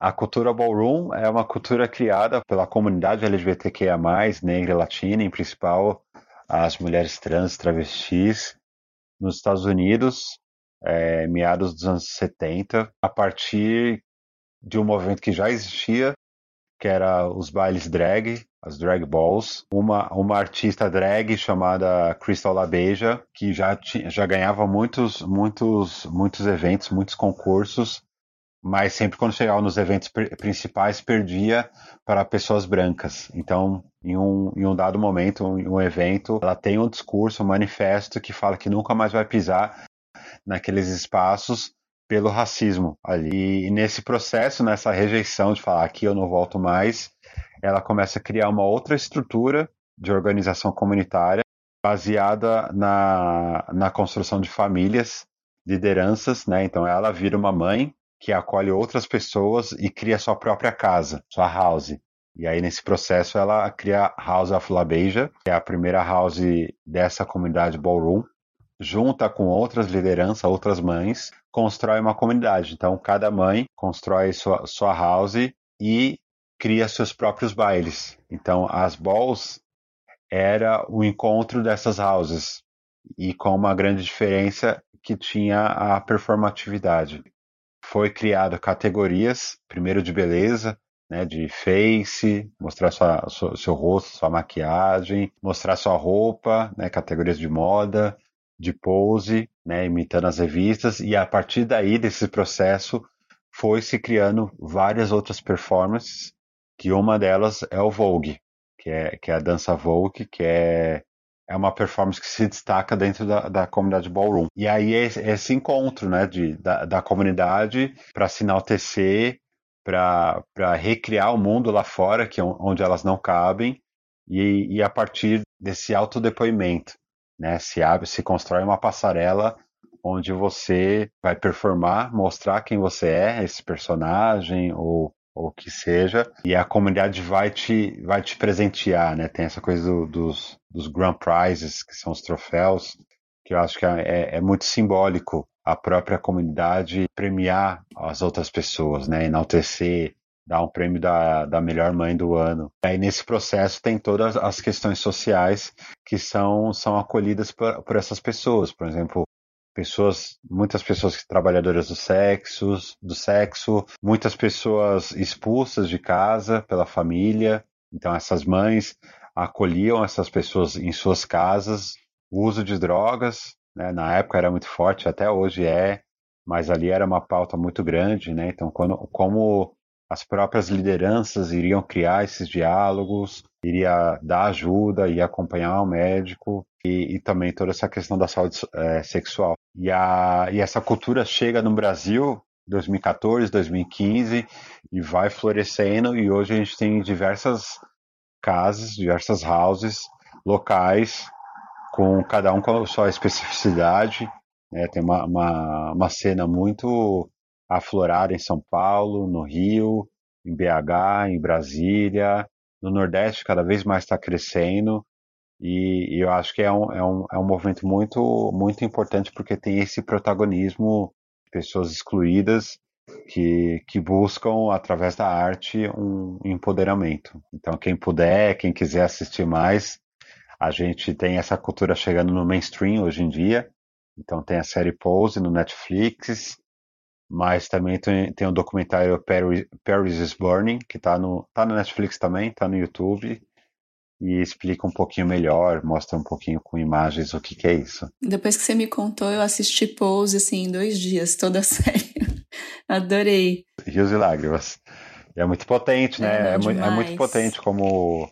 A cultura ballroom é uma cultura criada pela comunidade LGBTQIA+, negra e latina, em principal as mulheres trans, travestis, nos Estados Unidos, é, meados dos anos 70, a partir de um movimento que já existia, que era os bailes drag, as drag balls, uma, uma artista drag chamada Crystal LaBeija, que já, tinha, já ganhava muitos, muitos, muitos eventos, muitos concursos, mas sempre quando chegava nos eventos principais perdia para pessoas brancas. Então, em um, em um dado momento, em um evento, ela tem um discurso, um manifesto que fala que nunca mais vai pisar naqueles espaços pelo racismo ali. E nesse processo, nessa rejeição de falar aqui eu não volto mais, ela começa a criar uma outra estrutura de organização comunitária baseada na, na construção de famílias, lideranças, né? Então ela vira uma mãe que acolhe outras pessoas e cria sua própria casa, sua house. E aí, nesse processo, ela cria House of La Beija, que é a primeira house dessa comunidade ballroom, junta com outras lideranças, outras mães, constrói uma comunidade. Então, cada mãe constrói sua, sua house e cria seus próprios bailes. Então, as balls era o encontro dessas houses e com uma grande diferença que tinha a performatividade foi criado categorias, primeiro de beleza, né, de face, mostrar sua, sua, seu rosto, sua maquiagem, mostrar sua roupa, né, categorias de moda, de pose, né, imitando as revistas, e a partir daí, desse processo, foi se criando várias outras performances, que uma delas é o Vogue, que é, que é a dança Vogue, que é é uma performance que se destaca dentro da, da comunidade ballroom. E aí é esse encontro né, de, da, da comunidade para se enaltecer, para recriar o mundo lá fora, que é onde elas não cabem, e, e a partir desse autodepoimento, né, se abre, se constrói uma passarela onde você vai performar, mostrar quem você é, esse personagem, ou ou que seja, e a comunidade vai te, vai te presentear, né? Tem essa coisa do, dos, dos Grand Prizes, que são os troféus, que eu acho que é, é, é muito simbólico a própria comunidade premiar as outras pessoas, né? Enaltecer, dar um prêmio da, da melhor mãe do ano. Aí nesse processo tem todas as questões sociais que são, são acolhidas por, por essas pessoas. Por exemplo, pessoas, muitas pessoas trabalhadoras do sexo, do sexo, muitas pessoas expulsas de casa pela família. Então essas mães acolhiam essas pessoas em suas casas. O uso de drogas, né, na época era muito forte, até hoje é, mas ali era uma pauta muito grande, né? Então quando, como as próprias lideranças iriam criar esses diálogos, iria dar ajuda, ia acompanhar o médico e, e também toda essa questão da saúde é, sexual. E, a, e essa cultura chega no Brasil 2014, 2015 e vai florescendo e hoje a gente tem diversas casas, diversas houses locais com cada um com a sua especificidade. Né? Tem uma, uma, uma cena muito aflorar em São Paulo, no Rio, em BH, em Brasília, no Nordeste cada vez mais está crescendo e, eu acho que é um, é, um, é um movimento muito, muito importante porque tem esse protagonismo de pessoas excluídas que, que buscam, através da arte, um empoderamento. Então, quem puder, quem quiser assistir mais, a gente tem essa cultura chegando no mainstream hoje em dia. Então, tem a série Pose no Netflix, mas também tem, tem o documentário Paris, Paris is Burning, que está no, tá no Netflix também, está no YouTube, e explica um pouquinho melhor, mostra um pouquinho com imagens o que, que é isso. Depois que você me contou, eu assisti Pose, assim, em dois dias, toda a série. Adorei. Rios e lágrimas. É muito potente, né? É, é, muito, é muito potente como,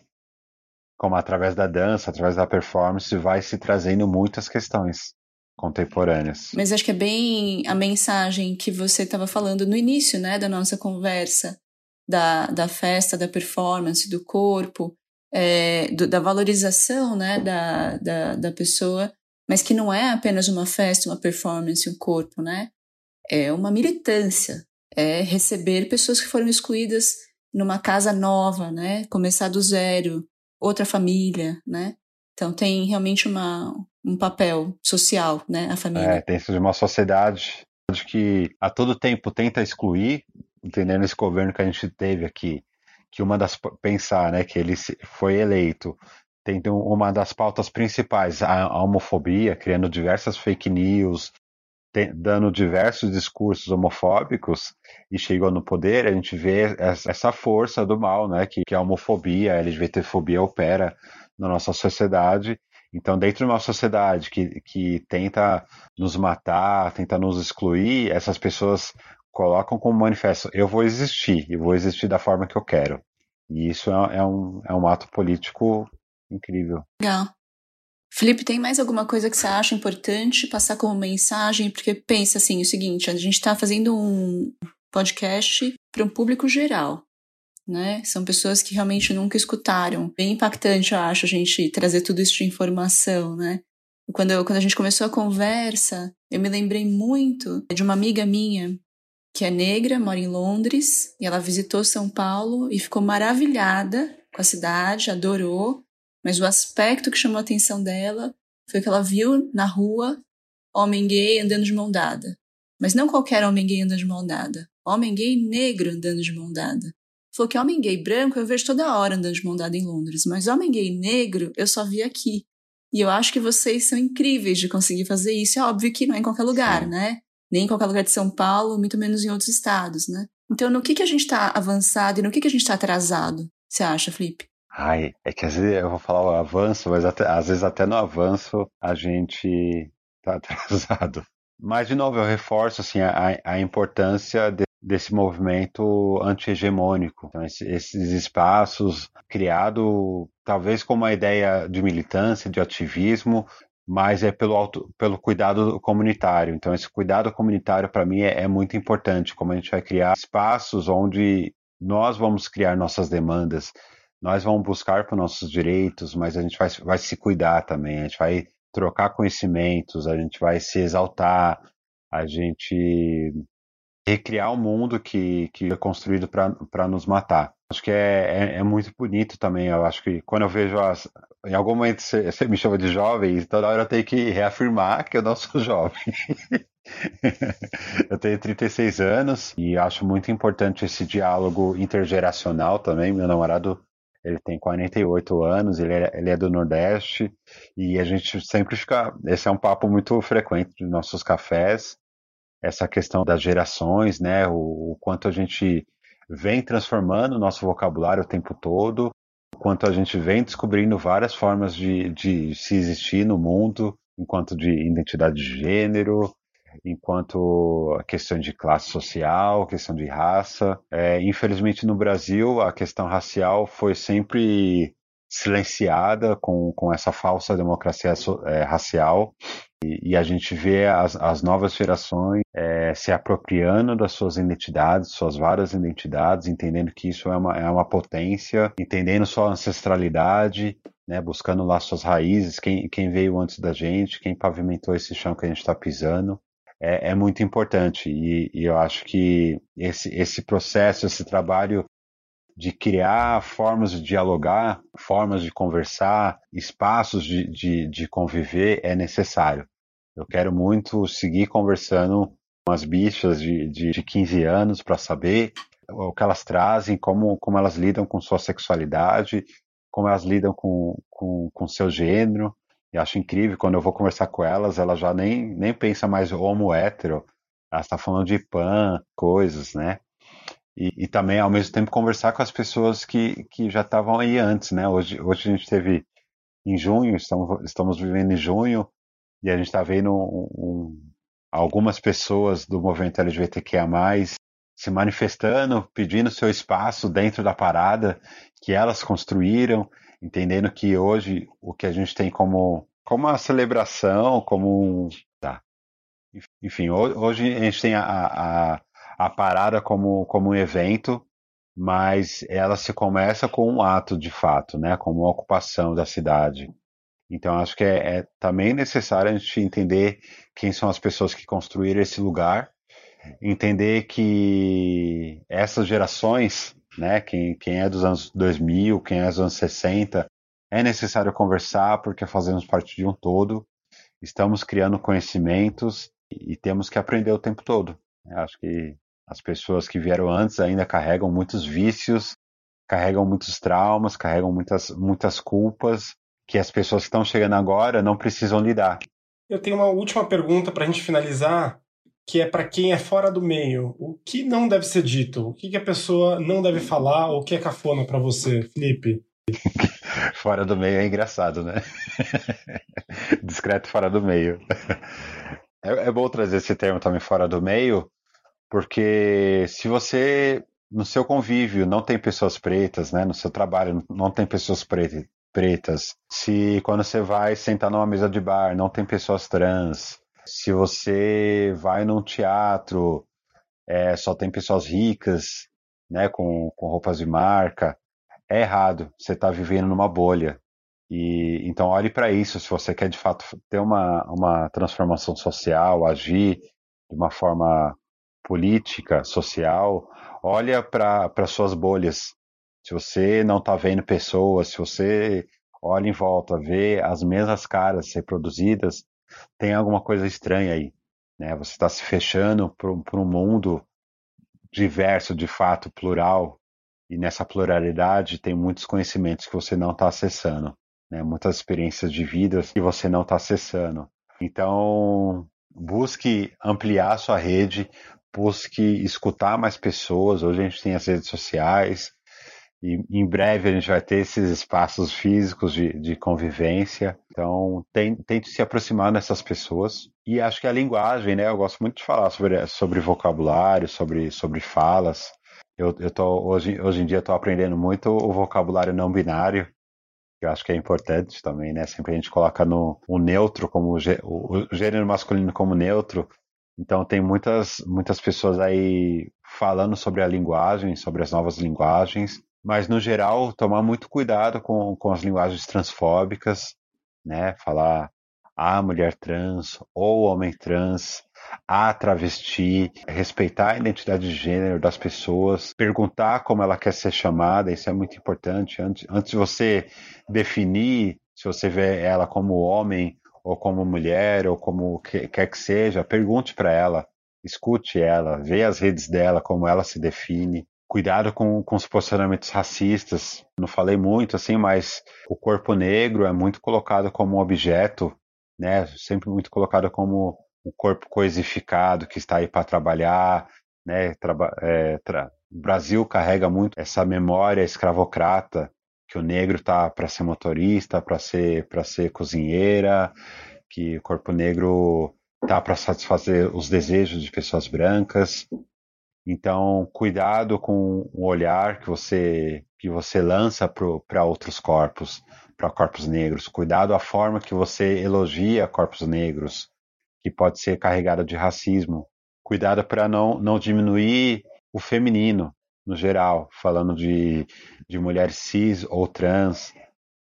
como através da dança, através da performance, vai se trazendo muitas questões contemporâneas. Mas acho que é bem a mensagem que você estava falando no início, né, da nossa conversa, da, da festa, da performance, do corpo, é, do, da valorização, né, da, da, da pessoa, mas que não é apenas uma festa, uma performance, um corpo, né? É uma militância, é receber pessoas que foram excluídas numa casa nova, né? Começar do zero, outra família, né? Então tem realmente uma, um papel social, né, a família. É, dentro de uma sociedade que a todo tempo tenta excluir, entendendo esse governo que a gente teve aqui, que uma das pensar, né, que ele foi eleito tem uma das pautas principais a, homofobia, criando diversas fake news, dando diversos discursos homofóbicos e chegou no poder, a gente vê essa força do mal, né, que, que a homofobia, a LGBTfobia opera na nossa sociedade. Então, dentro de uma sociedade que, que tenta nos matar, tenta nos excluir, essas pessoas colocam como manifesto: eu vou existir, e vou existir da forma que eu quero. E isso é, é, um, é um ato político incrível. Legal. Felipe, tem mais alguma coisa que você acha importante passar como mensagem? Porque pensa assim, o seguinte, a gente está fazendo um podcast para um público geral né? São pessoas que realmente nunca escutaram. Bem impactante, eu acho, a gente trazer tudo isso de informação, né? Quando, eu, quando a gente começou a conversa, eu me lembrei muito de uma amiga minha que é negra, mora em Londres, e ela visitou São Paulo e ficou maravilhada com a cidade, adorou, mas o aspecto que chamou a atenção dela foi que ela viu na rua homem gay andando de mão dada. Mas não qualquer homem gay andando de mão dada, homem gay negro andando de mão dada. Falou que homem gay branco eu vejo toda hora andando de mão dada em Londres, mas homem gay negro eu só vi aqui. E eu acho que vocês são incríveis de conseguir fazer isso. É óbvio que não é em qualquer lugar, Sim. né? Nem em qualquer lugar de São Paulo, muito menos em outros estados, né? Então, no que, que a gente está avançado e no que, que a gente está atrasado, você acha, Felipe? Ai, é que às vezes eu vou falar o avanço, mas até, às vezes até no avanço a gente está atrasado. Mas, de novo, eu reforço assim, a, a importância de, desse movimento anti-hegemônico. Então, esses espaços criados talvez com uma ideia de militância, de ativismo, mas é pelo, auto, pelo cuidado comunitário. Então, esse cuidado comunitário, para mim, é, é, muito importante, como a gente vai criar espaços onde nós vamos criar nossas demandas, nós vamos buscar por nossos direitos, mas a gente vai, vai se cuidar também, a gente vai trocar conhecimentos, a gente vai se exaltar, a gente recriar o um mundo que, que é construído para nos matar. Acho que é, é, é, muito bonito também. Eu acho que quando eu vejo as. Em algum momento você, me chama de jovem, e toda hora eu tenho que reafirmar que eu não sou jovem. eu tenho 36 anos e acho muito importante esse diálogo intergeracional também. Meu namorado ele tem 48 anos, ele é, ele é do Nordeste e a gente sempre fica. Esse é um papo muito frequente nos nossos cafés, essa questão das gerações, né? O, o quanto a gente vem transformando o nosso vocabulário o tempo todo, o quanto a gente vem descobrindo várias formas de, de se existir no mundo, enquanto de identidade de gênero, enquanto a questão de classe social, questão de raça. É, infelizmente no Brasil a questão racial foi sempre silenciada com, com essa falsa democracia é, racial e, e, a gente vê as, as novas gerações é, se apropriando das suas identidades, suas várias identidades, entendendo que isso é uma, é uma potência, entendendo sua ancestralidade, né, buscando lá suas raízes, quem, quem veio antes da gente, quem pavimentou esse chão que a gente está pisando é, é muito importante. E, e, eu acho que esse, esse processo, esse trabalho de criar formas de dialogar, formas de conversar, espaços de, de, de conviver é necessário. Eu quero muito seguir conversando com as bichas de, de, de 15 anos para saber o que elas trazem, como, como elas lidam com sua sexualidade, como elas lidam com, com, com seu gênero, e acho incrível quando eu vou conversar com elas, ela já nem, nem pensa mais homo hétero. Ela está falando de pan, coisas, né? E, e, também, ao mesmo tempo, conversar com as pessoas que, que já estavam aí antes, né? Hoje, hoje a gente teve em junho, estamos, estamos vivendo em junho, e a gente está vendo um, um, algumas pessoas do movimento LGBTQIA+, se manifestando, pedindo seu espaço dentro da parada que elas construíram, entendendo que hoje o que a gente tem como, como uma celebração, como um. Tá. Enfim, hoje a gente tem a, a, a parada como, como um evento, mas ela se começa com um ato de fato, né? Como uma ocupação da cidade. Então acho que é, é também necessário a gente entender quem são as pessoas que construíram esse lugar, entender que essas gerações né? Quem, quem é dos anos 2000, quem é dos anos 60, é necessário conversar porque fazemos parte de um todo, estamos criando conhecimentos e temos que aprender o tempo todo. acho que as pessoas que vieram antes ainda carregam muitos vícios, carregam muitos traumas, carregam muitas, muitas culpas que as pessoas que estão chegando agora não precisam lidar. Eu tenho uma última pergunta para a gente finalizar, que é para quem é fora do meio. O que não deve ser dito? O que, que a pessoa não deve falar? Ou o que é cafona para você, Felipe? fora do meio é engraçado, né? Discreto fora do meio. É, é bom trazer esse termo também fora do meio, porque se você no seu convívio não tem pessoas pretas, né? No seu trabalho não tem pessoas pretas. Se quando você vai sentar numa mesa de bar não tem pessoas trans, se você vai num teatro, é, só tem pessoas ricas, né, com, com roupas de marca, é errado. Você está vivendo numa bolha. E então olhe para isso. Se você quer de fato ter uma, uma transformação social, agir de uma forma política, social, olha para suas bolhas. Se você não está vendo pessoas, se você olha em volta, vê as mesmas caras reproduzidas, tem alguma coisa estranha aí. Né? Você está se fechando para um mundo diverso, de fato, plural, e nessa pluralidade tem muitos conhecimentos que você não está acessando, né? muitas experiências de vida que você não está acessando. Então, busque ampliar sua rede, busque escutar mais pessoas. Hoje a gente tem as redes sociais, e em breve a gente vai ter esses espaços físicos de, de convivência. Então, tem, tente se aproximar dessas pessoas. E acho que a linguagem, né? Eu gosto muito de falar sobre, sobre vocabulário, sobre, sobre falas. Eu, eu tô, hoje, hoje em dia estou aprendendo muito o vocabulário não binário, que eu acho que é importante também, né? Sempre a gente coloca no, o neutro como o, o gênero masculino como neutro. Então tem muitas, muitas pessoas aí falando sobre a linguagem, sobre as novas linguagens mas no geral tomar muito cuidado com, com as linguagens transfóbicas, né? Falar a mulher trans ou homem trans, a travesti, respeitar a identidade de gênero das pessoas, perguntar como ela quer ser chamada, isso é muito importante. Antes, antes de você definir se você vê ela como homem ou como mulher, ou como que, quer que seja, pergunte para ela, escute ela, vê as redes dela, como ela se define. Cuidado com, com os posicionamentos racistas. Não falei muito assim, mas o corpo negro é muito colocado como objeto, né? Sempre muito colocado como o corpo coisificado que está aí para trabalhar, né? Traba é, tra o Brasil carrega muito essa memória escravocrata que o negro está para ser motorista, para ser para ser cozinheira, que o corpo negro tá para satisfazer os desejos de pessoas brancas. Então, cuidado com o olhar que você que você lança para outros corpos, para corpos negros. Cuidado a forma que você elogia corpos negros, que pode ser carregada de racismo. Cuidado para não não diminuir o feminino no geral, falando de, de mulheres cis ou trans,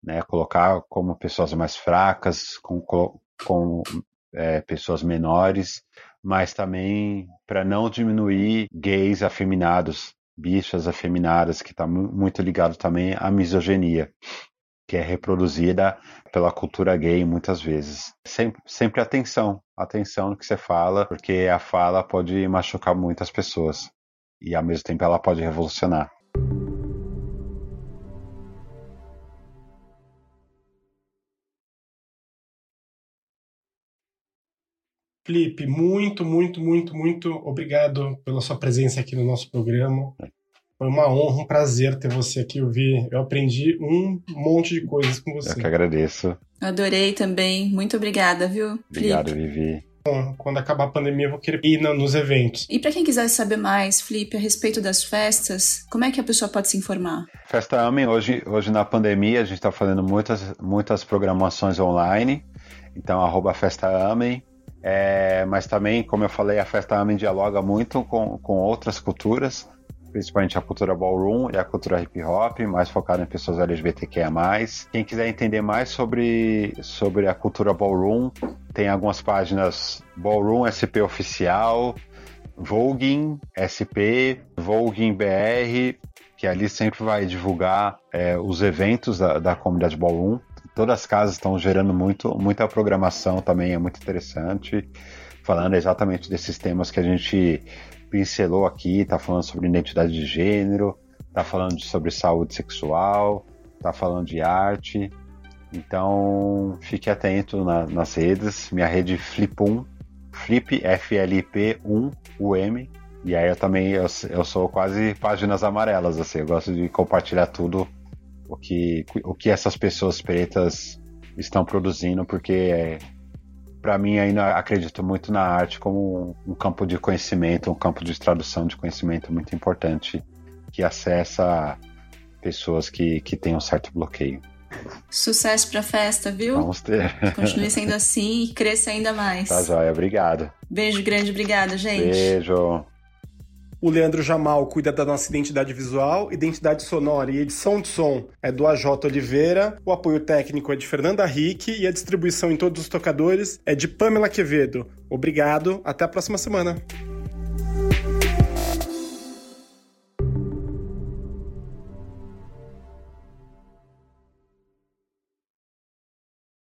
né, colocar como pessoas mais fracas, com, com é, pessoas menores, mas também para não diminuir gays afeminados, bichas afeminadas, que está muito ligado também à misoginia, que é reproduzida pela cultura gay muitas vezes. Sempre, sempre atenção, atenção no que você fala, porque a fala pode machucar muitas pessoas e ao mesmo tempo ela pode revolucionar. Felipe, muito, muito, muito, muito obrigado pela sua presença aqui no nosso programa. Foi uma honra, um prazer ter você aqui. Eu vi, eu aprendi um monte de coisas com você. Eu que agradeço. Adorei também. Muito obrigada, viu? Obrigado, Felipe. Vivi quando acabar a pandemia, eu vou querer ir nos eventos. E para quem quiser saber mais, Felipe, a respeito das festas, como é que a pessoa pode se informar? Festa Amém, hoje, hoje na pandemia, a gente está fazendo muitas, muitas programações online. Então, arroba Festa. É, mas também, como eu falei, a Festa Amém dialoga muito com, com outras culturas principalmente a cultura ballroom e a cultura hip hop, mais focada em pessoas LGBTQIA+. Quem quiser entender mais sobre, sobre a cultura ballroom, tem algumas páginas Ballroom SP Oficial, Voguing SP, Voguing BR, que ali sempre vai divulgar é, os eventos da, da comunidade Ballroom. Todas as casas estão gerando muito, muita programação também, é muito interessante, falando exatamente desses temas que a gente pincelou aqui, tá falando sobre identidade de gênero, tá falando sobre saúde sexual, tá falando de arte. Então, fique atento na, nas redes. Minha rede Flip1, Flip, F-L-I-P 1-U-M. E aí eu também, eu, eu sou quase páginas amarelas, assim. Eu gosto de compartilhar tudo o que, o que essas pessoas pretas estão produzindo, porque é, para mim ainda acredito muito na arte como um campo de conhecimento, um campo de tradução de conhecimento muito importante que acessa pessoas que, que têm um certo bloqueio. Sucesso pra festa, viu? Vamos ter. Continue sendo assim e cresça ainda mais. Tá joia, obrigado. Beijo grande, obrigada, gente. Beijo. O Leandro Jamal cuida da nossa identidade visual, identidade sonora e edição de som é do AJ Oliveira, o apoio técnico é de Fernanda Rick e a distribuição em todos os tocadores é de Pamela Quevedo. Obrigado, até a próxima semana.